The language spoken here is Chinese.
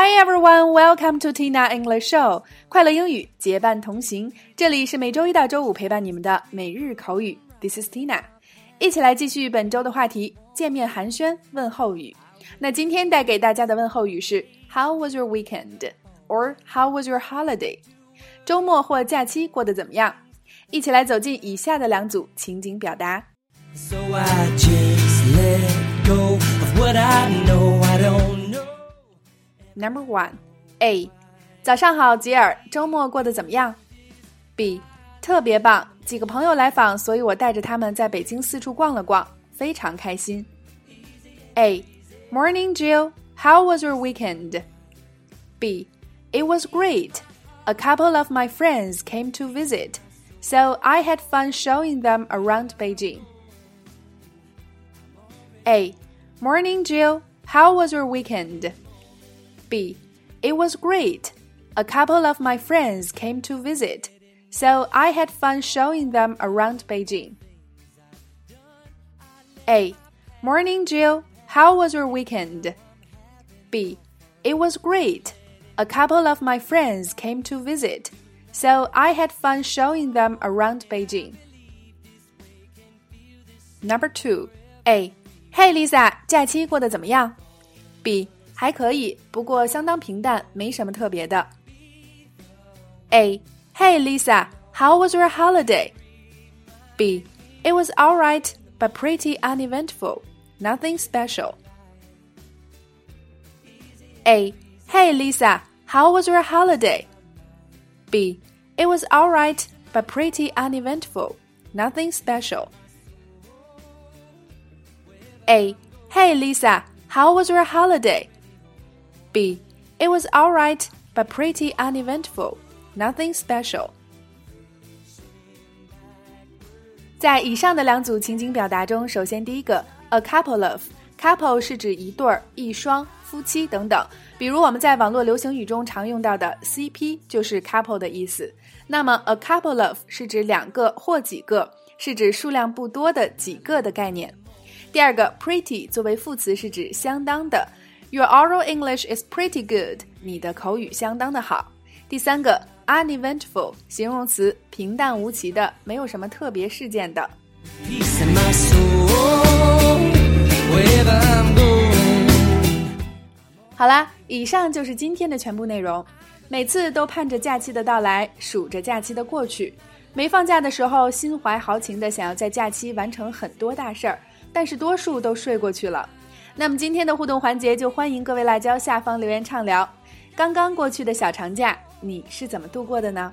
Hi everyone, welcome to Tina English Show。快乐英语结伴同行，这里是每周一到周五陪伴你们的每日口语。This is Tina，一起来继续本周的话题——见面寒暄问候语。那今天带给大家的问候语是 How was your weekend? or How was your holiday? 周末或假期过得怎么样？一起来走进以下的两组情景表达。So I just let go of what I know I don't. Number one, A. 早上好，吉尔。周末过得怎么样？B. 特别棒，几个朋友来访，所以我带着他们在北京四处逛了逛，非常开心。A. Morning, Jill. How was your weekend? B. It was great. A couple of my friends came to visit, so I had fun showing them around Beijing. A. Morning, Jill. How was your weekend? B. It was great. A couple of my friends came to visit, so I had fun showing them around Beijing. A. Morning, Jill. How was your weekend? B. It was great. A couple of my friends came to visit, so I had fun showing them around Beijing. Number two. A. Hey Lisa，假期过得怎么样？B. 还可以，不过相当平淡，没什么特别的。A. Hey Lisa, how was your holiday? B. It was alright, but pretty uneventful. Nothing special. A. Hey Lisa, how was your holiday? B. It was alright, but pretty uneventful. Nothing special. A. Hey Lisa, how was your holiday? B. It was alright, but pretty uneventful. Nothing special. 在以上的两组情景表达中，首先第一个 a couple of，couple 是指一对儿、一双、夫妻等等。比如我们在网络流行语中常用到的 CP 就是 couple 的意思。那么 a couple of 是指两个或几个，是指数量不多的几个的概念。第二个 pretty 作为副词是指相当的，Your oral English is pretty good，你的口语相当的好。第三个 uneventful 形容词，平淡无奇的，没有什么特别事件的。好啦，以上就是今天的全部内容。每次都盼着假期的到来，数着假期的过去。没放假的时候，心怀豪情的想要在假期完成很多大事儿。但是多数都睡过去了。那么今天的互动环节就欢迎各位辣椒下方留言畅聊。刚刚过去的小长假，你是怎么度过的呢